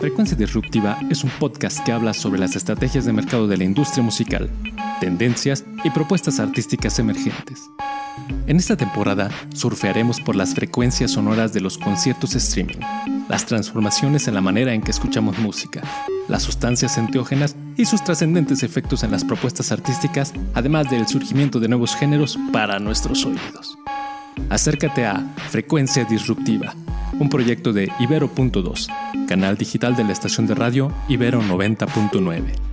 Frecuencia Disruptiva es un podcast que habla sobre las estrategias de mercado de la industria musical, tendencias y propuestas artísticas emergentes. En esta temporada surfearemos por las frecuencias sonoras de los conciertos streaming, las transformaciones en la manera en que escuchamos música, las sustancias enteógenas y sus trascendentes efectos en las propuestas artísticas, además del surgimiento de nuevos géneros para nuestros oídos. Acércate a Frecuencia Disruptiva, un proyecto de Ibero.2, canal digital de la estación de radio Ibero 90.9.